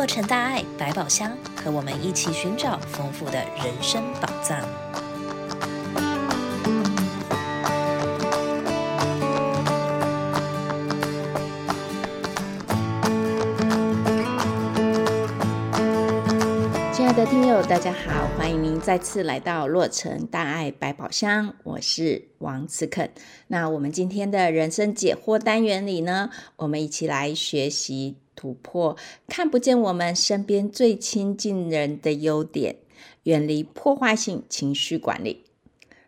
洛城大爱百宝箱，和我们一起寻找丰富的人生宝藏。亲爱的听友，大家好，欢迎您再次来到洛城大爱百宝箱，我是王慈肯。那我们今天的人生解惑单元里呢，我们一起来学习。突破看不见我们身边最亲近人的优点，远离破坏性情绪管理。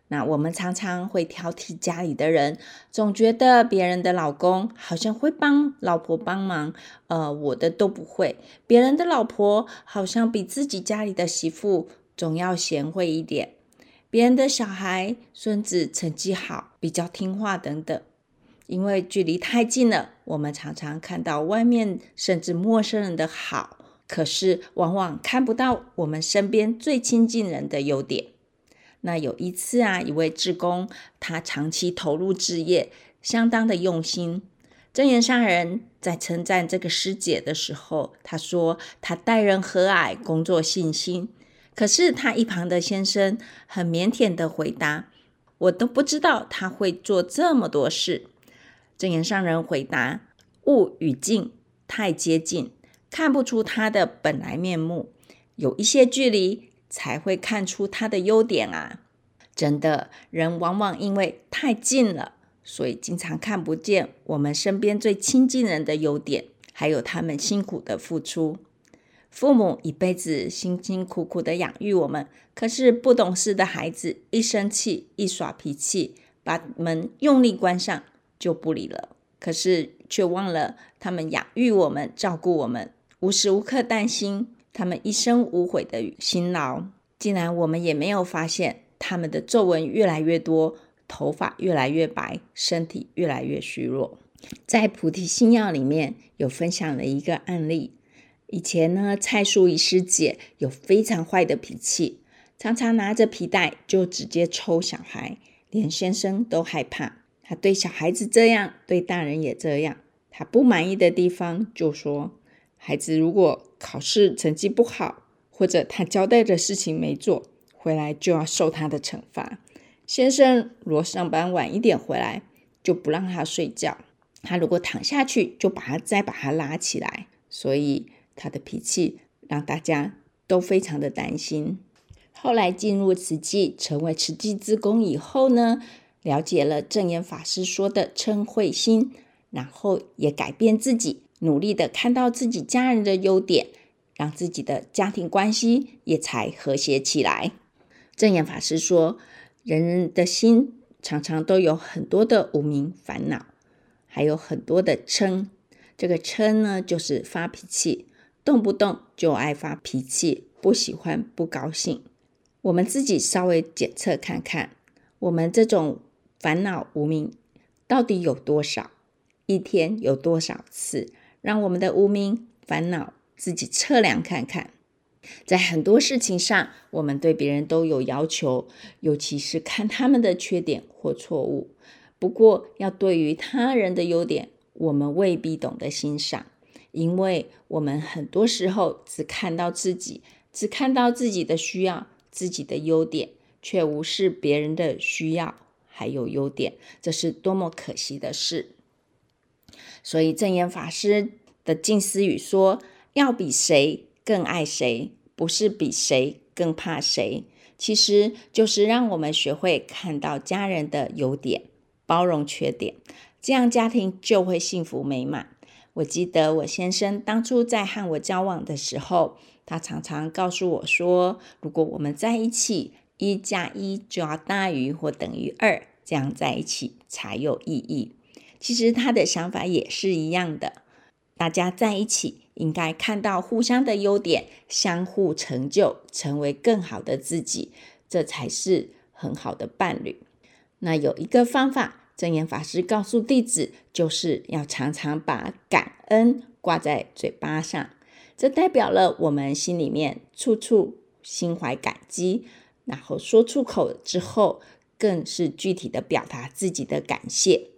那我们常常会挑剔家里的人，总觉得别人的老公好像会帮老婆帮忙，呃，我的都不会。别人的老婆好像比自己家里的媳妇总要贤惠一点。别人的小孩、孙子成绩好，比较听话等等。因为距离太近了，我们常常看到外面甚至陌生人的好，可是往往看不到我们身边最亲近人的优点。那有一次啊，一位志工，他长期投入志业，相当的用心。证严上人在称赞这个师姐的时候，他说她待人和蔼，工作细心。可是他一旁的先生很腼腆的回答：“我都不知道他会做这么多事。”正言上人回答：“物与境太接近，看不出它的本来面目；有一些距离，才会看出它的优点啊！真的，人往往因为太近了，所以经常看不见我们身边最亲近人的优点，还有他们辛苦的付出。父母一辈子辛辛苦苦的养育我们，可是不懂事的孩子一生气、一耍脾气，把门用力关上。”就不理了，可是却忘了他们养育我们、照顾我们，无时无刻担心他们一生无悔的辛劳。竟然我们也没有发现他们的皱纹越来越多，头发越来越白，身体越来越虚弱。在《菩提心药》里面有分享了一个案例，以前呢，蔡淑仪师姐有非常坏的脾气，常常拿着皮带就直接抽小孩，连先生都害怕。他对小孩子这样，对大人也这样。他不满意的地方就说：孩子如果考试成绩不好，或者他交代的事情没做，回来就要受他的惩罚。先生如果上班晚一点回来，就不让他睡觉。他如果躺下去，就把他再把他拉起来。所以他的脾气让大家都非常的担心。后来进入慈济，成为慈济志工以后呢，了解了证严法师说的嗔慧心，然后也改变自己，努力的看到自己家人的优点，让自己的家庭关系也才和谐起来。证严法师说，人人的心常常都有很多的无明烦恼，还有很多的嗔。这个嗔呢，就是发脾气，动不动就爱发脾气，不喜欢，不高兴。我们自己稍微检测看看，我们这种。烦恼无名到底有多少？一天有多少次？让我们的无名烦恼自己测量看看。在很多事情上，我们对别人都有要求，尤其是看他们的缺点或错误。不过，要对于他人的优点，我们未必懂得欣赏，因为我们很多时候只看到自己，只看到自己的需要、自己的优点，却无视别人的需要。还有优点，这是多么可惜的事。所以证严法师的静思语说：“要比谁更爱谁，不是比谁更怕谁。”其实就是让我们学会看到家人的优点，包容缺点，这样家庭就会幸福美满。我记得我先生当初在和我交往的时候，他常常告诉我说：“如果我们在一起。”一加一就要大于或等于二，这样在一起才有意义。其实他的想法也是一样的，大家在一起应该看到互相的优点，相互成就，成为更好的自己，这才是很好的伴侣。那有一个方法，证严法师告诉弟子，就是要常常把感恩挂在嘴巴上，这代表了我们心里面处处心怀感激。然后说出口之后，更是具体的表达自己的感谢。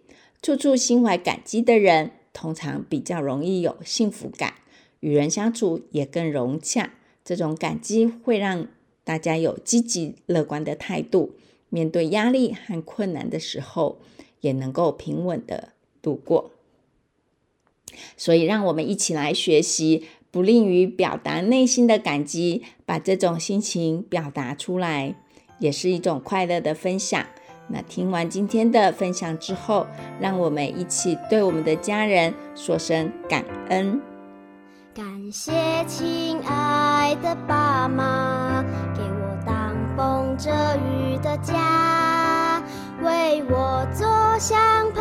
处处心怀感激的人，通常比较容易有幸福感。与人相处也更融洽。这种感激会让大家有积极乐观的态度，面对压力和困难的时候，也能够平稳的度过。所以，让我们一起来学习，不吝于表达内心的感激，把这种心情表达出来，也是一种快乐的分享。那听完今天的分享之后，让我们一起对我们的家人说声感恩。感谢亲爱的爸妈，给我挡风遮雨的家，为我做香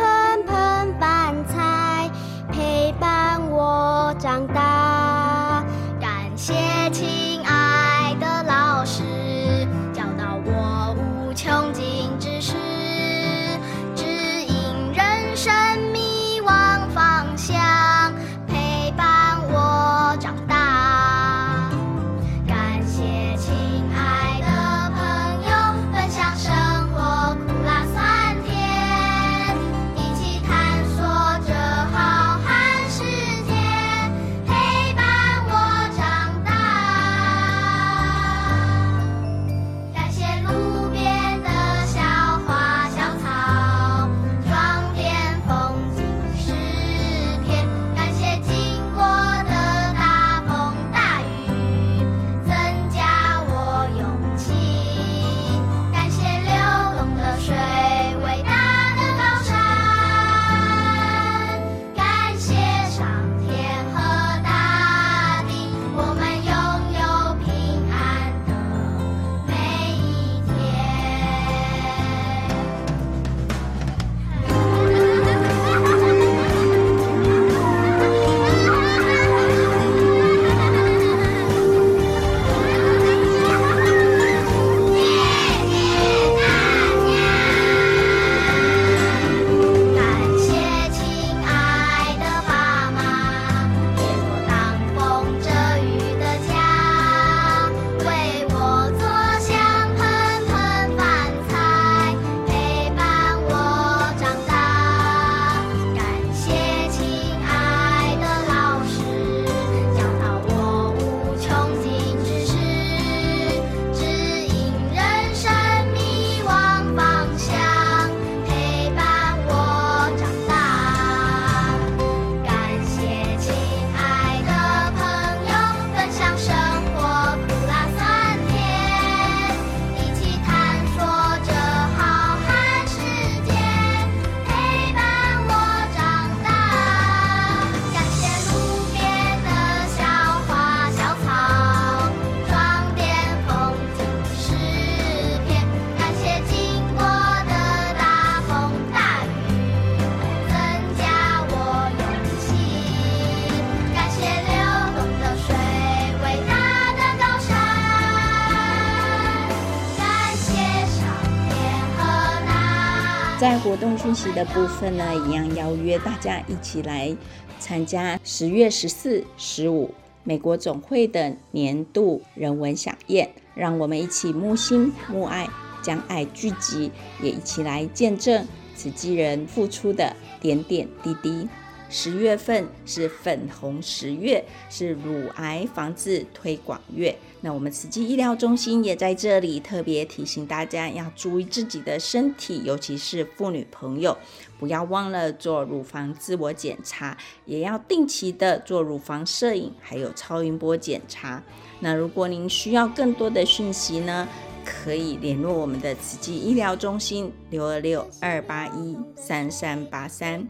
活动讯息的部分呢，一样邀约大家一起来参加十月十四、十五美国总会的年度人文饗宴，让我们一起慕心慕爱，将爱聚集，也一起来见证慈济人付出的点点滴滴。十月份是粉红十月，是乳癌防治推广月。那我们慈济医疗中心也在这里特别提醒大家，要注意自己的身体，尤其是妇女朋友，不要忘了做乳房自我检查，也要定期的做乳房摄影，还有超音波检查。那如果您需要更多的讯息呢，可以联络我们的慈济医疗中心六二六二八一三三八三。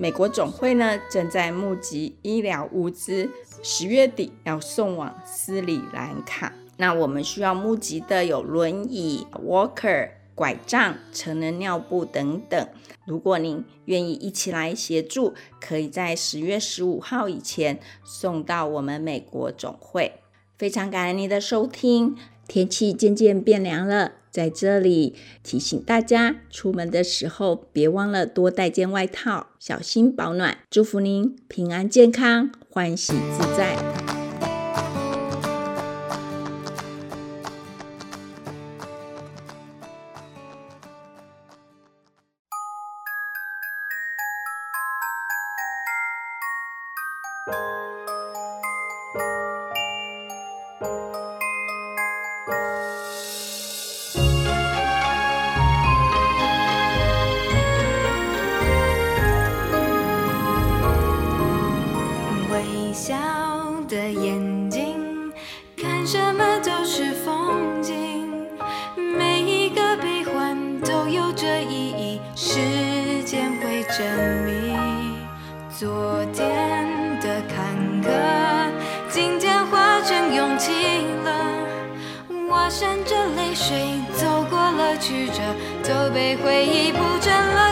美国总会呢，正在募集医疗物资，十月底要送往斯里兰卡。那我们需要募集的有轮椅、walker、拐杖、成人尿布等等。如果您愿意一起来协助，可以在十月十五号以前送到我们美国总会。非常感恩您的收听。天气渐渐变凉了。在这里提醒大家，出门的时候别忘了多带件外套，小心保暖。祝福您平安健康，欢喜自在。什么都是风景，每一个悲欢都有着意义，时间会证明。昨天的坎坷，今天化成勇气了。我闪着泪水走过了曲折，都被回忆铺成了。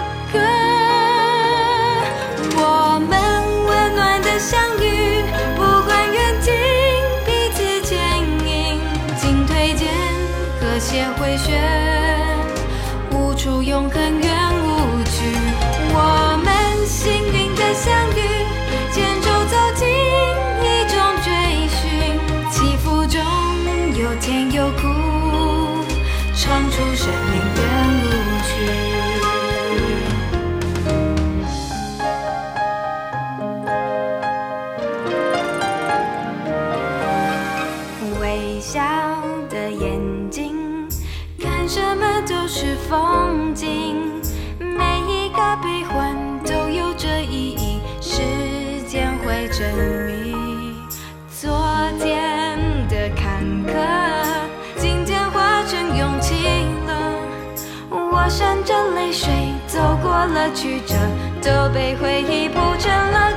了曲折，都被回忆铺成了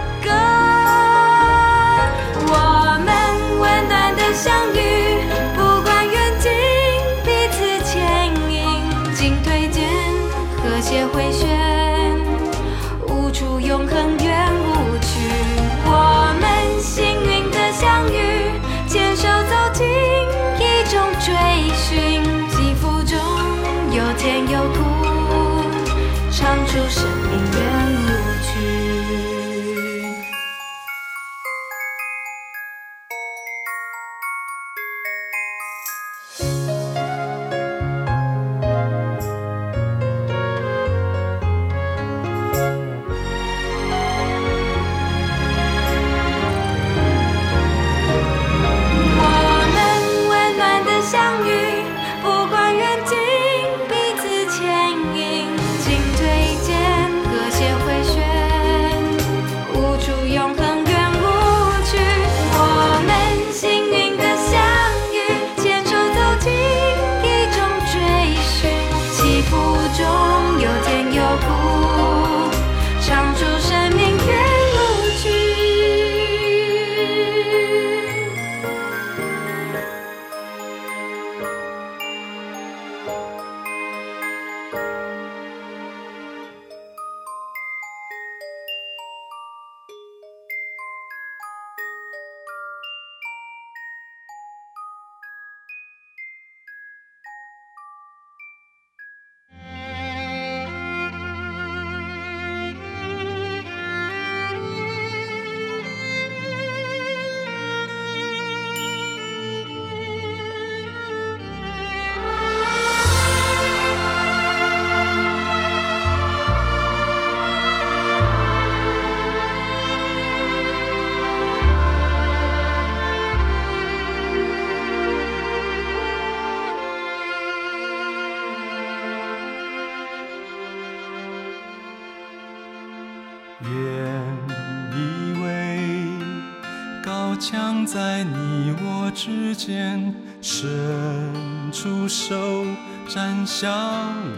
伸出手，展笑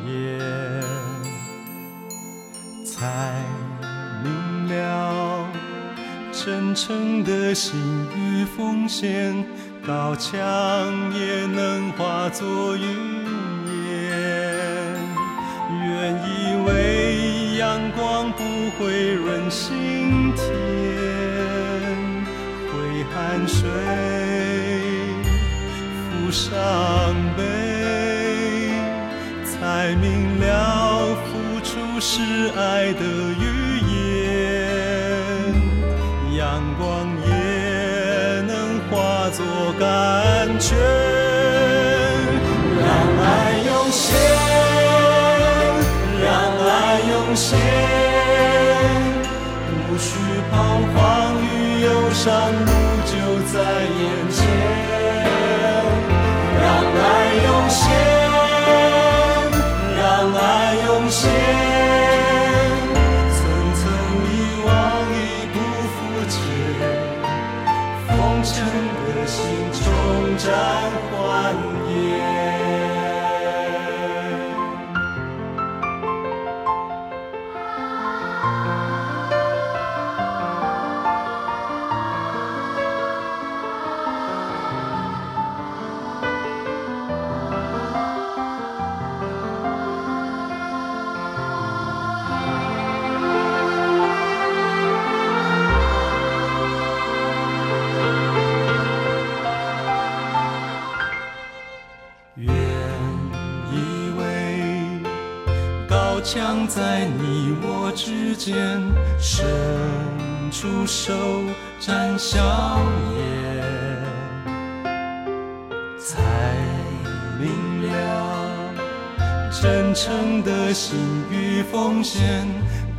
颜，才明了真诚的心与奉献，刀枪也能化作云烟。原以为阳光不会润心伤悲，才明了付出是爱的语言。阳光也能化作甘泉，让爱涌现，让爱涌现，无需彷徨与忧伤。路就在眼前，间伸出手展笑颜，才明了真诚的心与奉献，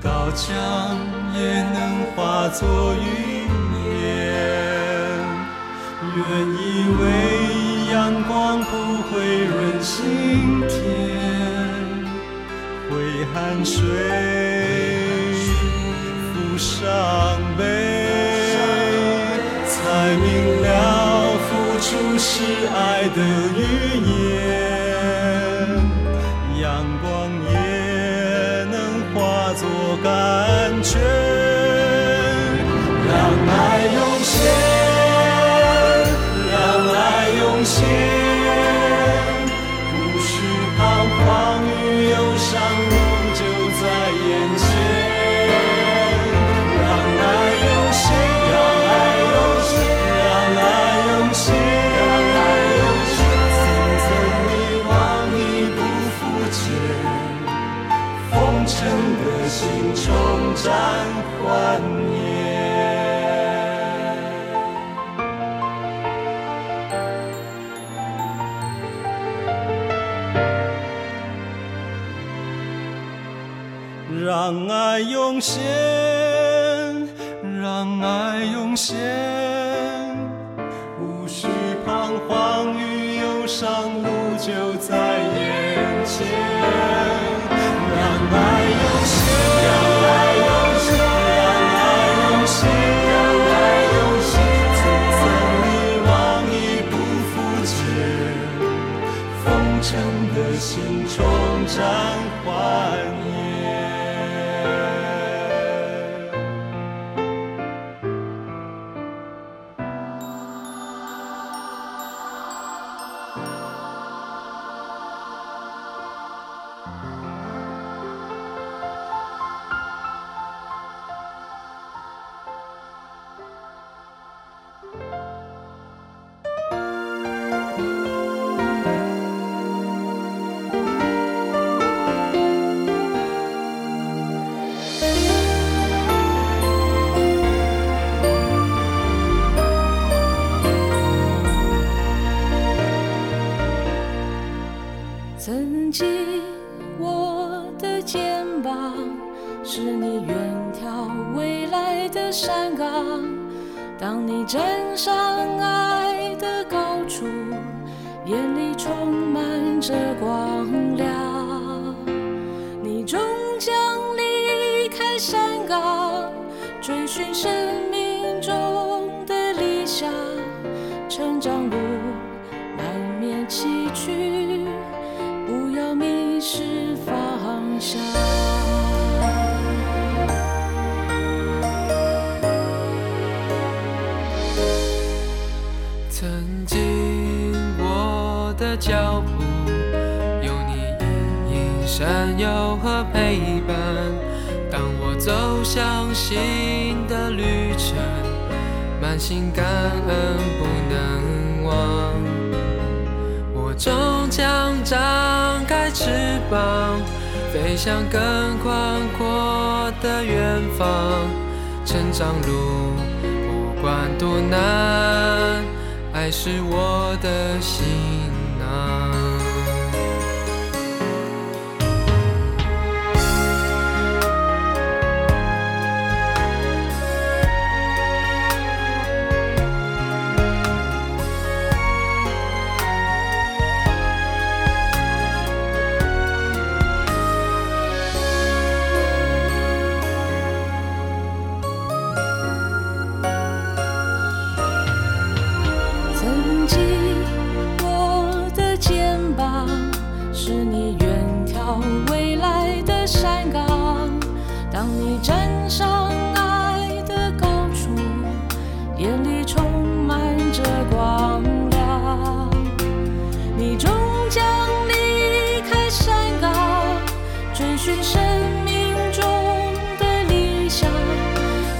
高墙也能化作云烟。原以为阳光不会润心田。挥汗水，伤悲，才明了付出是爱的语言。阳光也能化作甘泉，风尘的心重展欢。站上爱的高处，眼里充满着光亮。你终将离开山岗，追寻生相信的旅程，满心感恩不能忘，我终将张开翅膀，飞向更宽阔的远方。成长路不管多难，爱是我的行囊。寻生命中的理想，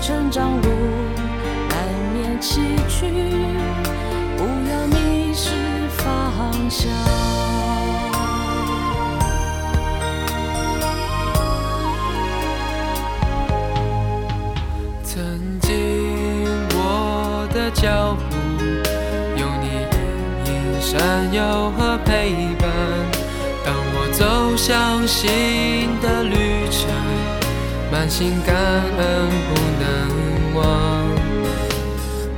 成长路难免崎岖，不要迷失方向。曾经我的脚步，有你隐隐闪耀和陪伴。相信的旅程，满心感恩不能忘。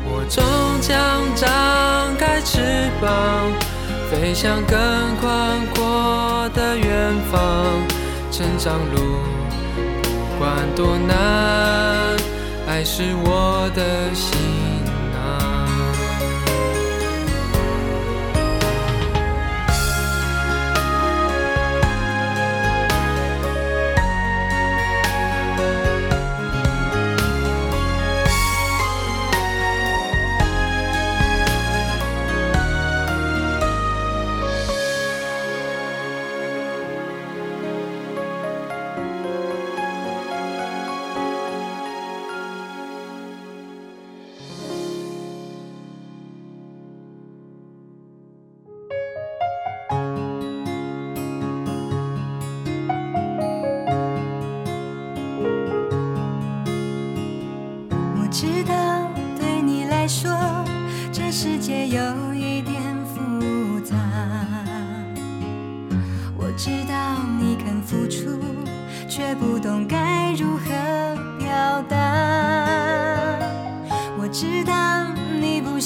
我终将张开翅膀，飞向更宽阔的远方。成长路不管多难，爱是我的心。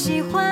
喜欢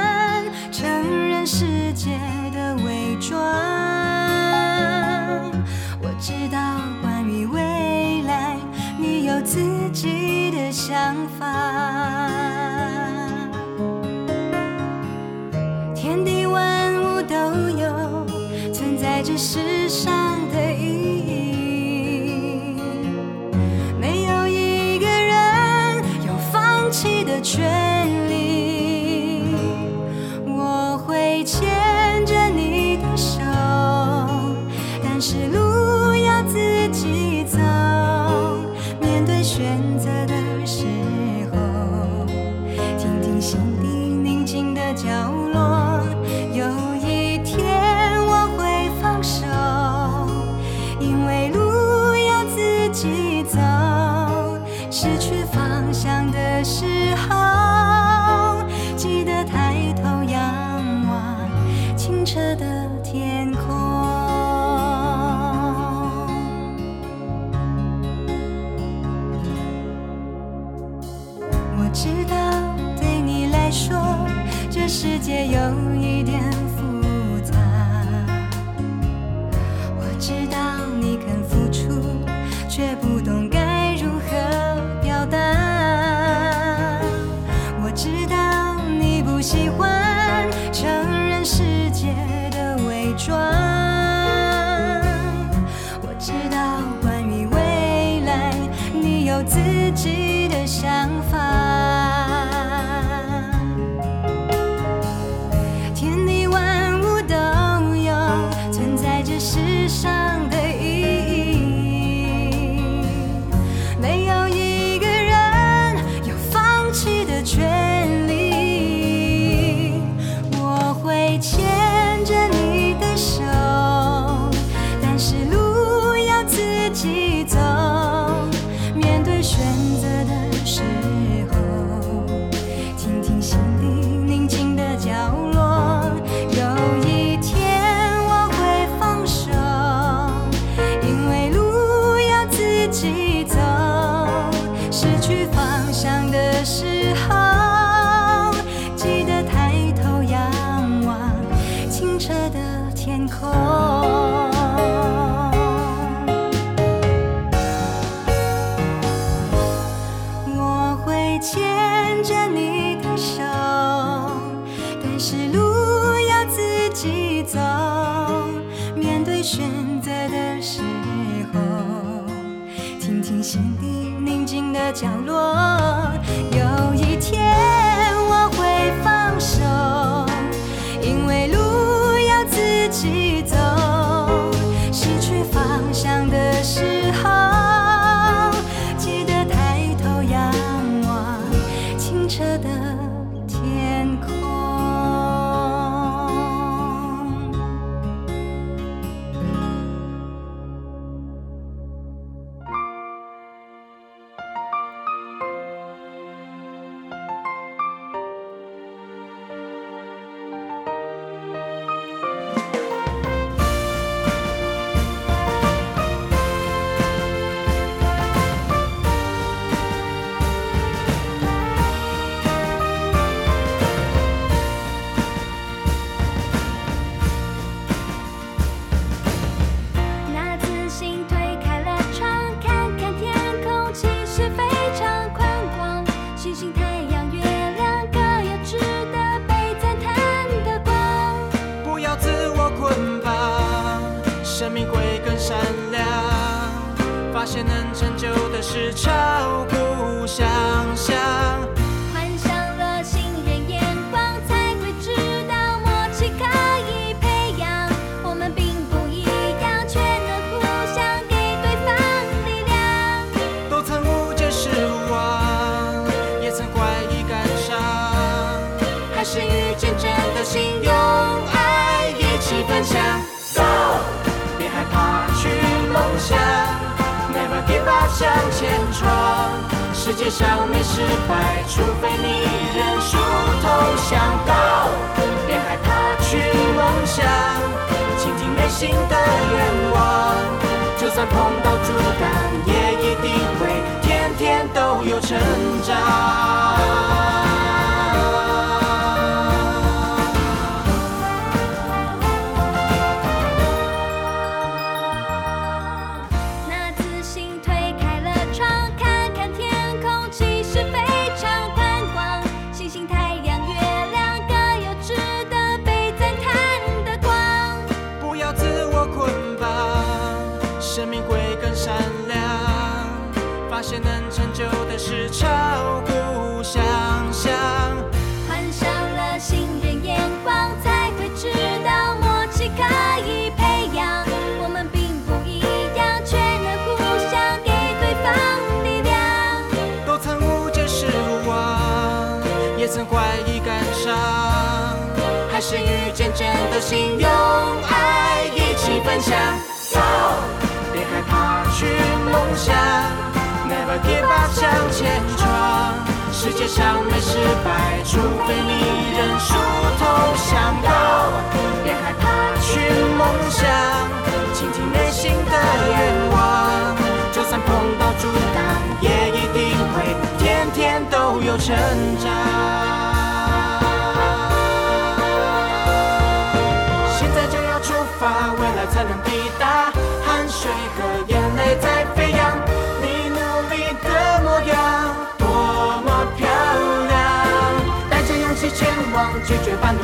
方向的时候记得抬头仰望清澈的天空。我知道对你来说这世界有选择的时候听听心底宁静的角落。别失败，除非你认输投降。Go，别害怕去梦想，倾听内心的愿望。就算碰到阻挡，也一定会天天都有成长。曾怀疑感伤，还是遇见真的心，用爱一起分享。Go，别害怕去梦想，Never give up，向前闯。世界上没失败，除非你认输投降。Go，别害怕去梦想，倾听内心的愿望。就算碰到阻，天天都有成长。现在就要出发，未来才能抵达。汗水和眼泪在飞扬，你努力的模样多么漂亮。带着勇气前往，拒绝半途